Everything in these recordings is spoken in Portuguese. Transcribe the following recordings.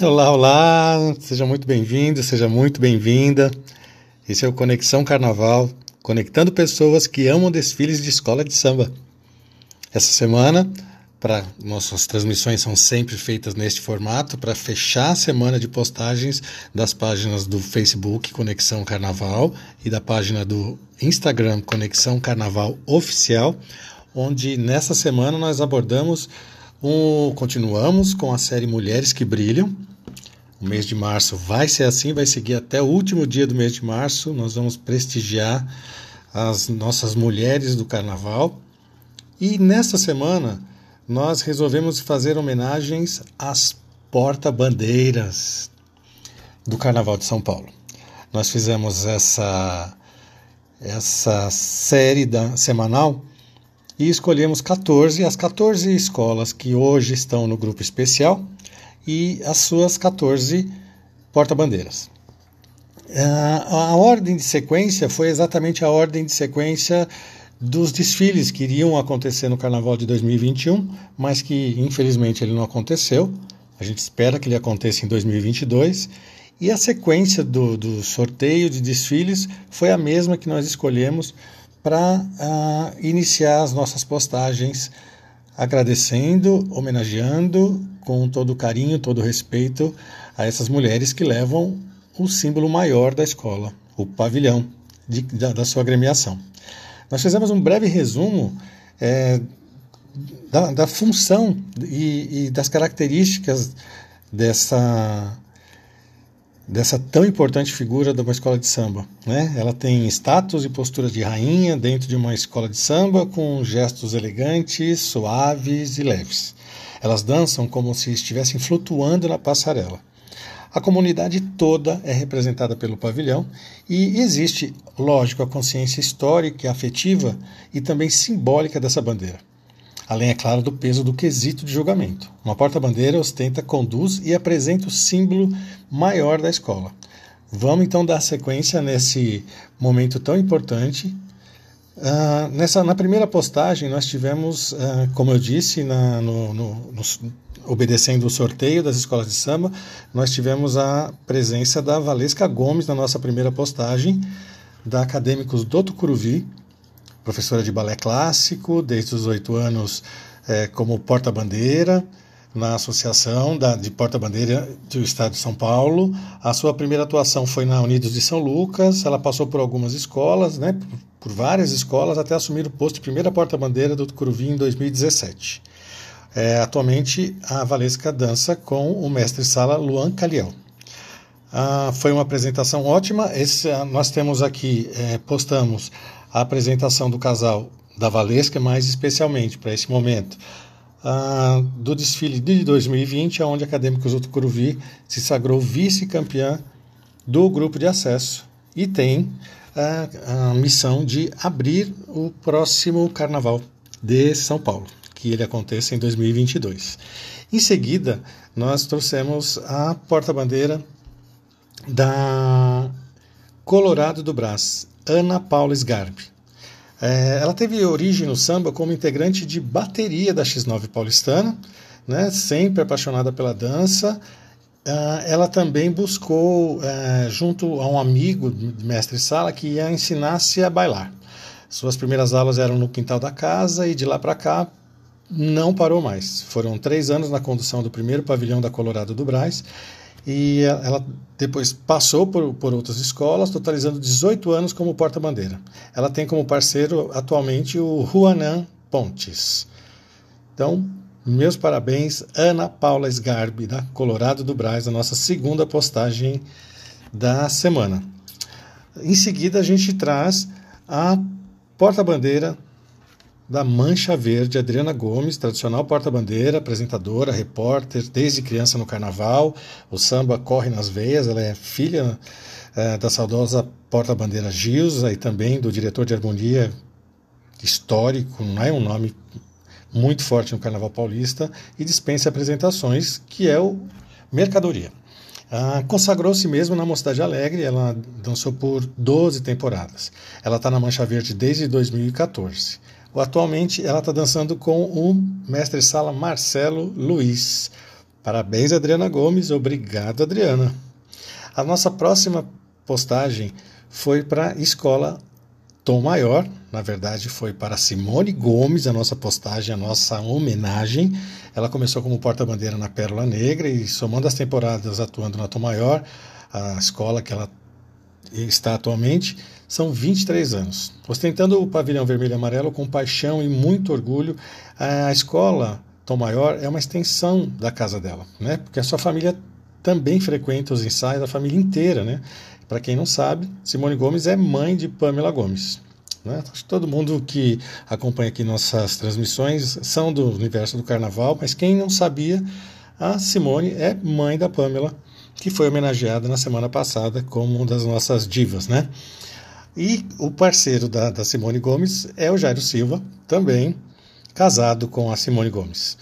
Olá, olá, seja muito bem-vindo, seja muito bem-vinda. Esse é o Conexão Carnaval, conectando pessoas que amam desfiles de escola de samba. Essa semana, para nossas transmissões são sempre feitas neste formato para fechar a semana de postagens das páginas do Facebook Conexão Carnaval e da página do Instagram Conexão Carnaval Oficial, onde nessa semana nós abordamos um, continuamos com a série Mulheres que Brilham. O mês de março vai ser assim, vai seguir até o último dia do mês de março. Nós vamos prestigiar as nossas mulheres do carnaval. E nesta semana nós resolvemos fazer homenagens às porta-bandeiras do Carnaval de São Paulo. Nós fizemos essa essa série da, semanal e escolhemos 14, as 14 escolas que hoje estão no grupo especial e as suas 14 porta-bandeiras. A, a ordem de sequência foi exatamente a ordem de sequência dos desfiles que iriam acontecer no Carnaval de 2021, mas que infelizmente ele não aconteceu. A gente espera que ele aconteça em 2022. E a sequência do, do sorteio de desfiles foi a mesma que nós escolhemos para uh, iniciar as nossas postagens, agradecendo, homenageando com todo carinho, todo respeito a essas mulheres que levam o símbolo maior da escola, o pavilhão de, da, da, sua agremiação. Nós fizemos um breve resumo é, da, da, função e, e das características dessa dessa tão importante figura de uma escola de samba. Né? Ela tem status e postura de rainha dentro de uma escola de samba com gestos elegantes, suaves e leves. Elas dançam como se estivessem flutuando na passarela. A comunidade toda é representada pelo pavilhão e existe, lógico, a consciência histórica afetiva e também simbólica dessa bandeira além, é claro, do peso do quesito de julgamento. Uma porta-bandeira ostenta, conduz e apresenta o símbolo maior da escola. Vamos então dar sequência nesse momento tão importante. Uh, nessa, na primeira postagem, nós tivemos, uh, como eu disse, na, no, no, no, obedecendo o sorteio das escolas de samba, nós tivemos a presença da Valesca Gomes na nossa primeira postagem, da Acadêmicos do Tucuruvi, professora de balé clássico, desde os oito anos é, como porta-bandeira na Associação da, de Porta-Bandeira do Estado de São Paulo. A sua primeira atuação foi na Unidos de São Lucas. Ela passou por algumas escolas, né, por, várias escolas, até assumir o posto de primeira porta-bandeira do Curuvi em 2017. É, atualmente, a Valesca dança com o mestre-sala Luan Caliel. Ah, foi uma apresentação ótima. Esse, nós temos aqui, é, postamos a apresentação do casal da Valesca, mais especialmente para esse momento, do desfile de 2020, onde Acadêmicos do Tucuruvi se sagrou vice-campeã do grupo de acesso e tem a, a missão de abrir o próximo carnaval de São Paulo, que ele aconteça em 2022. Em seguida, nós trouxemos a porta-bandeira da Colorado do Brás, Ana Paula Sgarbi. É, ela teve origem no samba como integrante de bateria da X9 paulistana, né, sempre apaixonada pela dança. Uh, ela também buscou, uh, junto a um amigo, mestre Sala, que ia ensinar-se a bailar. Suas primeiras aulas eram no quintal da casa e de lá para cá não parou mais. Foram três anos na condução do primeiro pavilhão da Colorado do Braz e ela depois passou por, por outras escolas, totalizando 18 anos como porta-bandeira. Ela tem como parceiro atualmente o Juanan Pontes. Então, meus parabéns, Ana Paula Sgarbi, da Colorado do Braz, a nossa segunda postagem da semana. Em seguida, a gente traz a porta-bandeira da Mancha Verde, Adriana Gomes, tradicional porta-bandeira, apresentadora, repórter, desde criança no carnaval. O samba corre nas veias, ela é filha é, da saudosa porta-bandeira Gilza e também do diretor de harmonia histórico, não é um nome muito forte no carnaval paulista, e dispensa apresentações, que é o Mercadoria. Ah, Consagrou-se mesmo na Mocidade Alegre, ela dançou por 12 temporadas. Ela está na Mancha Verde desde 2014. Atualmente ela está dançando com o mestre-sala Marcelo Luiz. Parabéns, Adriana Gomes. Obrigado, Adriana. A nossa próxima postagem foi para a escola Tom Maior, na verdade foi para Simone Gomes, a nossa postagem, a nossa homenagem. Ela começou como porta-bandeira na Pérola Negra e somando as temporadas atuando na Tom Maior, a escola que ela está atualmente, são 23 anos. Ostentando o pavilhão vermelho e amarelo com paixão e muito orgulho, a escola Tom Maior é uma extensão da casa dela, né? Porque a sua família também frequenta os ensaios, a família inteira, né? Para quem não sabe, Simone Gomes é mãe de Pamela Gomes. Né? Todo mundo que acompanha aqui nossas transmissões são do universo do carnaval, mas quem não sabia, a Simone é mãe da Pamela, que foi homenageada na semana passada como uma das nossas divas, né? E o parceiro da, da Simone Gomes é o Jairo Silva, também casado com a Simone Gomes.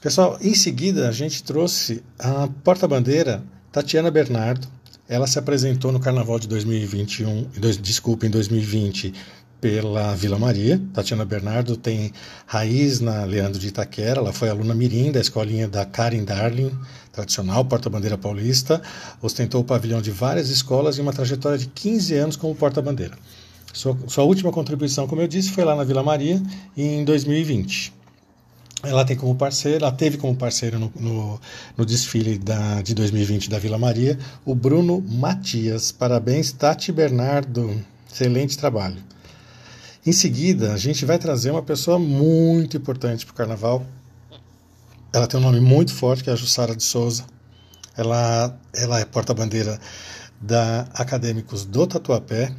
Pessoal, em seguida a gente trouxe a porta-bandeira Tatiana Bernardo, ela se apresentou no Carnaval de 2021, dois, desculpa, em 2020, pela Vila Maria. Tatiana Bernardo tem raiz na Leandro de Itaquera, ela foi aluna mirim da escolinha da Karen Darling, tradicional porta-bandeira paulista, ostentou o pavilhão de várias escolas e uma trajetória de 15 anos como porta-bandeira. Sua, sua última contribuição, como eu disse, foi lá na Vila Maria em 2020 ela tem como parceiro, ela teve como parceiro no, no, no, desfile da, de 2020 da Vila Maria o Bruno Matias. Parabéns, Tati Bernardo. Excelente trabalho. Em seguida, a gente vai trazer uma pessoa muito importante para o carnaval. Ela tem um nome muito forte, que é a Jussara de Souza. Ela, ela é porta-bandeira da Acadêmicos do Tatuapé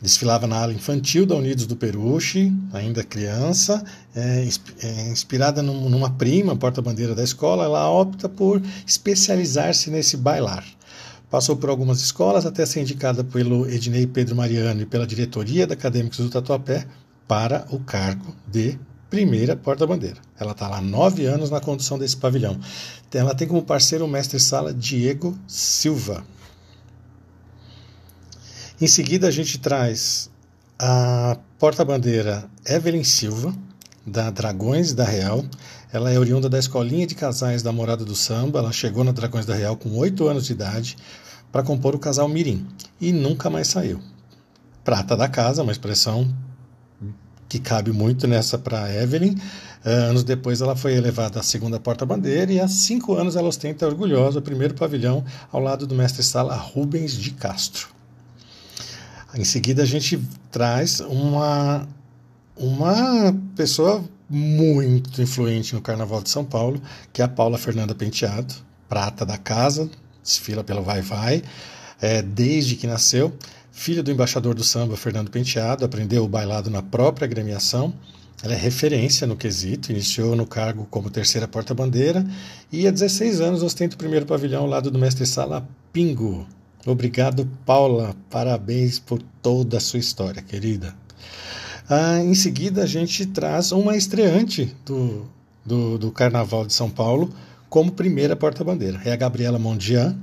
Desfilava na ala infantil da Unidos do Peruche, ainda criança, é, é, inspirada num, numa prima, porta-bandeira da escola, ela opta por especializar-se nesse bailar. Passou por algumas escolas até ser indicada pelo Ednei Pedro Mariano e pela diretoria da Acadêmicos do Tatuapé para o cargo de primeira porta-bandeira. Ela está lá há nove anos na condução desse pavilhão. Ela tem como parceiro o mestre-sala Diego Silva. Em seguida, a gente traz a porta-bandeira Evelyn Silva, da Dragões da Real. Ela é oriunda da escolinha de casais da Morada do Samba. Ela chegou na Dragões da Real com oito anos de idade para compor o casal Mirim e nunca mais saiu. Prata da casa, uma expressão que cabe muito nessa para Evelyn. anos depois, ela foi elevada à segunda porta-bandeira e há cinco anos ela ostenta orgulhosa o primeiro pavilhão ao lado do mestre-sala Rubens de Castro. Em seguida, a gente traz uma, uma pessoa muito influente no Carnaval de São Paulo, que é a Paula Fernanda Penteado, prata da casa, desfila pelo Vai Vai, é, desde que nasceu. Filha do embaixador do samba, Fernando Penteado, aprendeu o bailado na própria agremiação. Ela é referência no quesito, iniciou no cargo como terceira porta-bandeira e há 16 anos ostenta o primeiro pavilhão ao lado do mestre-sala Pingo, Obrigado, Paula. Parabéns por toda a sua história, querida. Ah, em seguida, a gente traz uma estreante do, do, do Carnaval de São Paulo como primeira porta-bandeira. É a Gabriela Mondian,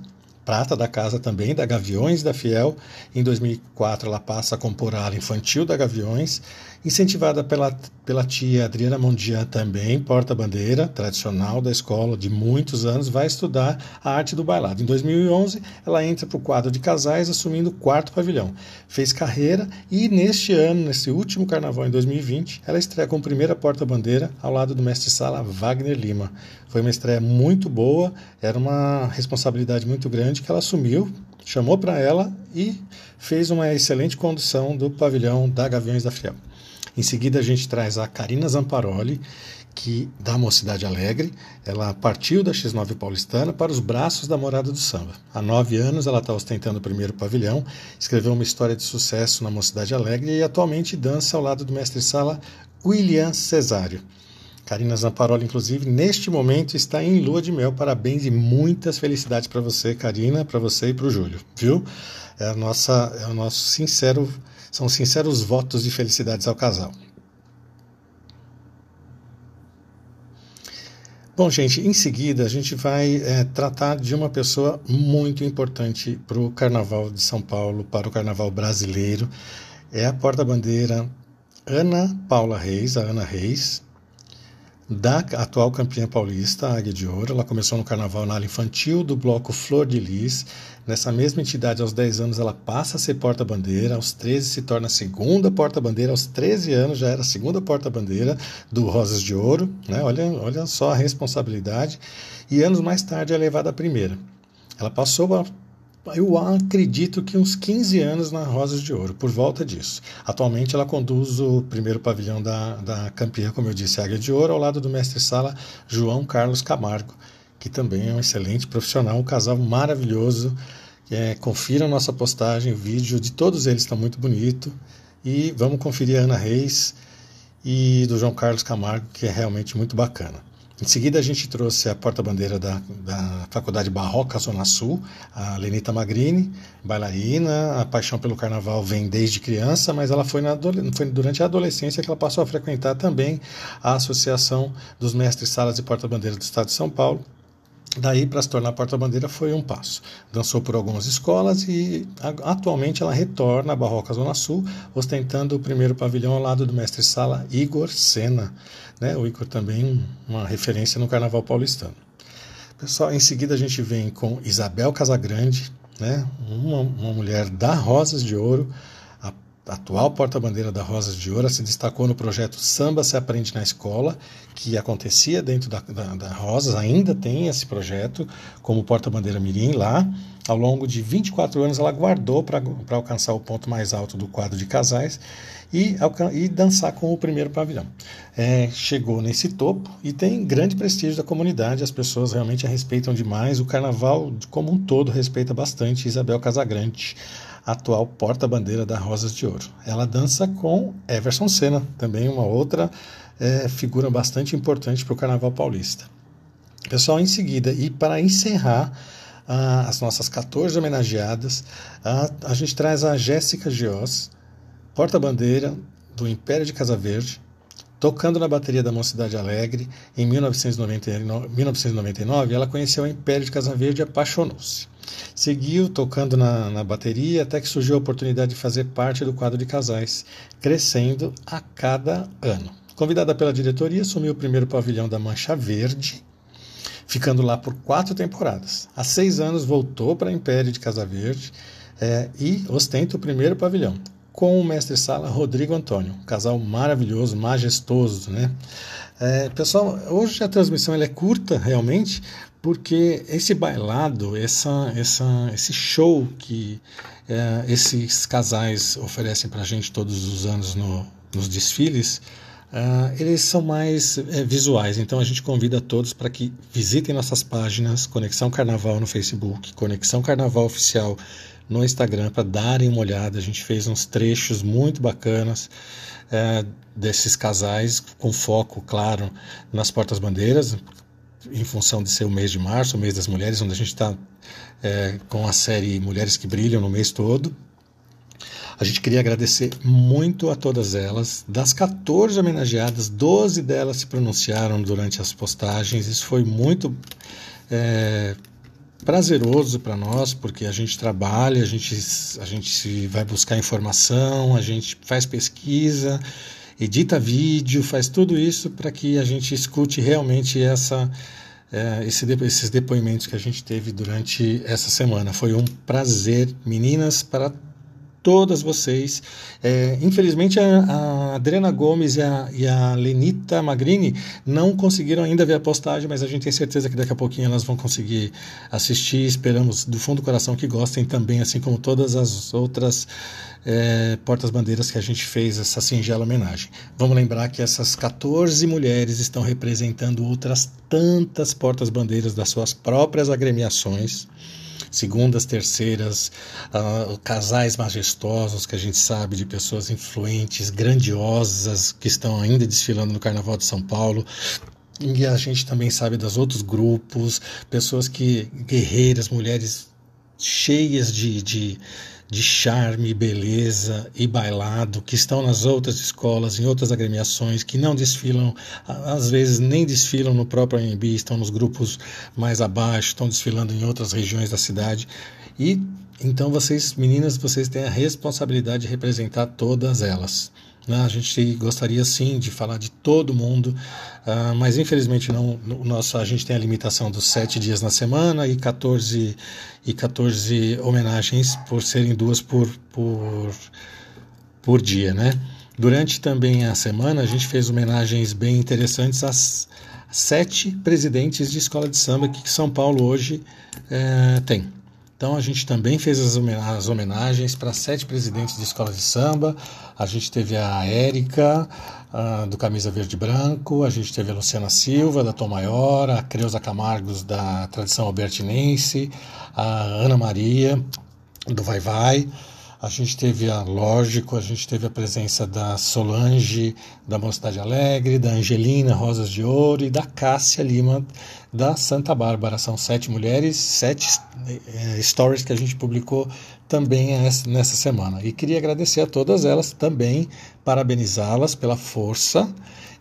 prata da casa também, da Gaviões da Fiel. Em 2004, ela passa a compor a ala infantil da Gaviões, incentivada pela, pela tia Adriana Mondian também, porta-bandeira tradicional da escola de muitos anos, vai estudar a arte do bailado. Em 2011, ela entra para o quadro de casais, assumindo o quarto pavilhão. Fez carreira e neste ano, nesse último carnaval em 2020, ela estreia como primeira porta-bandeira ao lado do mestre-sala Wagner Lima. Foi uma estreia muito boa, era uma responsabilidade muito grande que ela assumiu, chamou para ela e fez uma excelente condução do pavilhão da Gaviões da Fiel. Em seguida, a gente traz a Karina Zamparoli, que da Mocidade Alegre, ela partiu da X9 paulistana para os braços da Morada do Samba. Há nove anos ela está ostentando o primeiro pavilhão, escreveu uma história de sucesso na Mocidade Alegre e atualmente dança ao lado do mestre-sala William Cesário. Karina Zamparoli, inclusive, neste momento está em lua de mel. Parabéns e muitas felicidades para você, Karina, para você e para o Júlio, viu? É, nossa, é o nosso sincero, são sinceros votos de felicidades ao casal. Bom, gente, em seguida a gente vai é, tratar de uma pessoa muito importante para o Carnaval de São Paulo, para o Carnaval brasileiro. É a porta-bandeira Ana Paula Reis, a Ana Reis, da atual campeã paulista, Águia de Ouro. Ela começou no carnaval na ala infantil do bloco Flor de Lis. Nessa mesma entidade, aos 10 anos, ela passa a ser porta-bandeira. Aos 13 se torna a segunda porta-bandeira. Aos 13 anos já era a segunda porta-bandeira do Rosas de Ouro. Né? Olha, olha só a responsabilidade. E anos mais tarde é levada a primeira. Ela passou a eu acredito que uns 15 anos na Rosas de Ouro, por volta disso. Atualmente ela conduz o primeiro pavilhão da, da campeã, como eu disse, Águia de Ouro, ao lado do mestre-sala João Carlos Camargo, que também é um excelente profissional, um casal maravilhoso. É, confiram nossa postagem, o vídeo de todos eles está muito bonito. E vamos conferir a Ana Reis e do João Carlos Camargo, que é realmente muito bacana. Em seguida, a gente trouxe a porta-bandeira da, da Faculdade Barroca Zona Sul, a Lenita Magrini, bailarina. A paixão pelo carnaval vem desde criança, mas ela foi, na, foi durante a adolescência que ela passou a frequentar também a Associação dos Mestres Salas e Porta-Bandeira do Estado de São Paulo, Daí, para se tornar porta-bandeira, foi um passo. Dançou por algumas escolas e atualmente ela retorna à Barroca Zona Sul, ostentando o primeiro pavilhão ao lado do mestre-sala Igor Sena. Né? O Igor também uma referência no carnaval paulistano. Pessoal, em seguida a gente vem com Isabel Casagrande, né? uma, uma mulher da Rosas de Ouro, atual porta-bandeira da Rosas de Ouro, se destacou no projeto Samba se Aprende na Escola, que acontecia dentro da, da, da Rosas, ainda tem esse projeto como porta-bandeira Mirim lá. Ao longo de 24 anos, ela guardou para alcançar o ponto mais alto do quadro de casais e, e dançar com o primeiro pavilhão. É, chegou nesse topo e tem grande prestígio da comunidade, as pessoas realmente a respeitam demais. O carnaval, como um todo, respeita bastante Isabel Casagrande atual porta-bandeira da Rosas de Ouro. Ela dança com Everson Senna, também uma outra é, figura bastante importante para o Carnaval Paulista. Pessoal, em seguida, e para encerrar ah, as nossas 14 homenageadas, ah, a gente traz a Jéssica Gios, porta-bandeira do Império de Casa Verde, tocando na bateria da Mocidade Alegre em 1999, 1999 ela conheceu o Império de Casa Verde e apaixonou-se. Seguiu tocando na, na bateria até que surgiu a oportunidade de fazer parte do quadro de casais, crescendo a cada ano. Convidada pela diretoria, assumiu o primeiro pavilhão da Mancha Verde, ficando lá por quatro temporadas. Há seis anos voltou para Império de Casa Verde é, e ostenta o primeiro pavilhão, com o mestre-sala Rodrigo Antônio, um casal maravilhoso, majestoso, né? É, pessoal, hoje a transmissão é curta realmente, porque esse bailado, essa, essa, esse show que é, esses casais oferecem para a gente todos os anos no, nos desfiles, é, eles são mais é, visuais. Então a gente convida todos para que visitem nossas páginas Conexão Carnaval no Facebook, Conexão Carnaval Oficial no Instagram para darem uma olhada. A gente fez uns trechos muito bacanas é, desses casais, com foco, claro, nas portas-bandeiras, em função de ser o mês de março, o mês das mulheres, onde a gente está é, com a série Mulheres que Brilham no mês todo. A gente queria agradecer muito a todas elas. Das 14 homenageadas, 12 delas se pronunciaram durante as postagens. Isso foi muito é, prazeroso para nós, porque a gente trabalha, a gente, a gente vai buscar informação, a gente faz pesquisa, edita vídeo, faz tudo isso para que a gente escute realmente essa, é, esse, esses depoimentos que a gente teve durante essa semana. Foi um prazer, meninas, para todas vocês. É, infelizmente, a, a, Adriana Gomes e a, e a, Lenita Magrini não conseguiram ainda ver a postagem, mas a gente tem certeza que daqui a pouquinho elas vão conseguir assistir. Esperamos do fundo do coração que gostem também, assim como todas as outras é, portas-bandeiras que a gente fez essa singela homenagem. Vamos lembrar que essas 14 mulheres estão representando outras tantas portas-bandeiras das suas próprias agremiações segundas, terceiras, uh, casais majestosos que a gente sabe de pessoas influentes, grandiosas que estão ainda desfilando no Carnaval de São Paulo. E a gente também sabe dos outros grupos, pessoas que guerreiras, mulheres cheias de, de de charme, beleza e bailado que estão nas outras escolas, em outras agremiações, que não desfilam, às vezes nem desfilam no próprio AMB, estão nos grupos mais abaixo, estão desfilando em outras regiões da cidade. E então vocês, meninas, vocês têm a responsabilidade de representar todas elas. Né? A gente gostaria sim de falar de todo mundo, uh, mas infelizmente não. No nosso, a gente tem a limitação dos sete dias na semana e 14, e 14 homenagens por serem duas por, por, por dia, né? Durante também a semana, a gente fez homenagens bem interessantes às sete presidentes de escola de samba que São Paulo hoje é, tem. Então a gente também fez as homenagens para sete presidentes de escola de samba. A gente teve a Érica, do Camisa Verde e Branco, a gente teve a Luciana Silva, da Tom Maior, a Creuza Camargos, da Tradição Albertinense, a Ana Maria, do Vai Vai. A gente teve, a, lógico, a gente teve a presença da Solange, da Mocidade Alegre, da Angelina Rosas de Ouro e da Cássia Lima, da Santa Bárbara. São sete mulheres, sete é, stories que a gente publicou também nessa semana. E queria agradecer a todas elas também, parabenizá-las pela força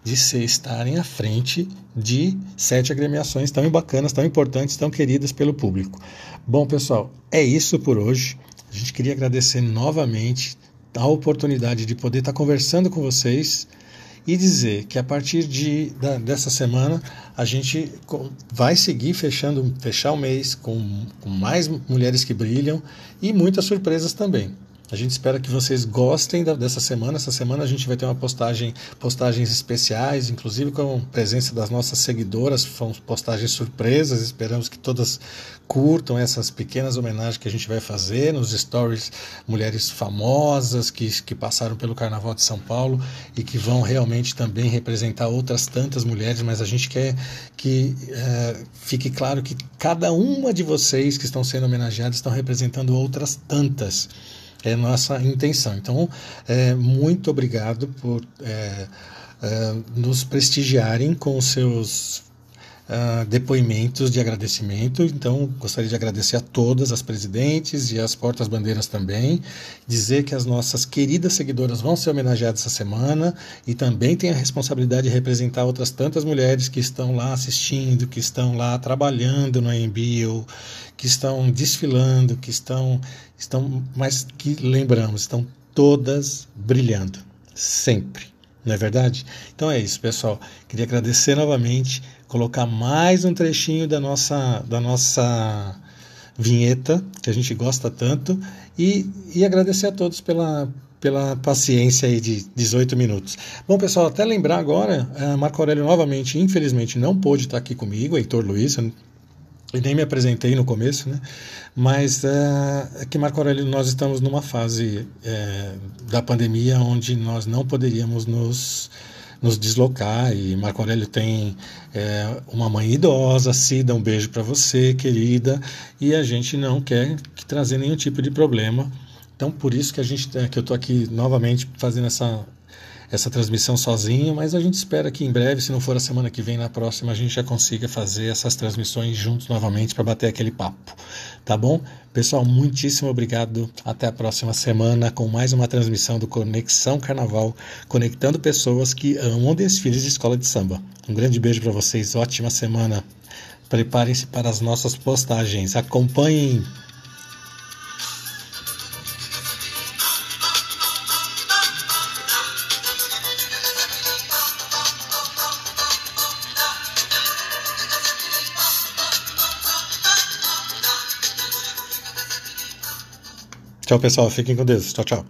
de se estarem à frente de sete agremiações tão bacanas, tão importantes, tão queridas pelo público. Bom, pessoal, é isso por hoje. A gente queria agradecer novamente a oportunidade de poder estar conversando com vocês e dizer que a partir de, da, dessa semana a gente vai seguir fechando fechar o mês com, com mais mulheres que brilham e muitas surpresas também. A gente espera que vocês gostem da, dessa semana. Essa semana a gente vai ter uma postagem, postagens especiais, inclusive com a presença das nossas seguidoras. São postagens surpresas. Esperamos que todas curtam essas pequenas homenagens que a gente vai fazer nos stories. Mulheres famosas que, que passaram pelo Carnaval de São Paulo e que vão realmente também representar outras tantas mulheres. Mas a gente quer que é, fique claro que cada uma de vocês que estão sendo homenageadas estão representando outras tantas é nossa intenção. Então, é, muito obrigado por é, é, nos prestigiarem com seus uh, depoimentos de agradecimento. Então, gostaria de agradecer a todas as presidentes e as portas-bandeiras também. Dizer que as nossas queridas seguidoras vão ser homenageadas essa semana e também tem a responsabilidade de representar outras tantas mulheres que estão lá assistindo, que estão lá trabalhando no AMBio, que estão desfilando, que estão, estão mas que lembramos, estão todas brilhando, sempre. Não é verdade? Então é isso, pessoal. Queria agradecer novamente colocar mais um trechinho da nossa, da nossa vinheta, que a gente gosta tanto, e, e agradecer a todos pela, pela paciência aí de 18 minutos. Bom, pessoal, até lembrar agora, uh, Marco Aurélio novamente, infelizmente, não pôde estar aqui comigo, Heitor Luiz, eu nem me apresentei no começo, né? Mas uh, é que Marco Aurélio, nós estamos numa fase uh, da pandemia onde nós não poderíamos nos nos deslocar. E Marco Aurélio tem é, uma mãe idosa, Cida, um beijo para você, querida, e a gente não quer trazer nenhum tipo de problema. Então, por isso que a gente que eu estou aqui novamente fazendo essa essa transmissão sozinho, mas a gente espera que em breve, se não for a semana que vem, na próxima, a gente já consiga fazer essas transmissões juntos novamente para bater aquele papo. Tá bom? Pessoal, muitíssimo obrigado. Até a próxima semana com mais uma transmissão do Conexão Carnaval, conectando pessoas que amam desfiles de escola de samba. Um grande beijo para vocês, ótima semana. Preparem-se para as nossas postagens. Acompanhem Pessoal. Fiquem com Deus. Tchau, tchau.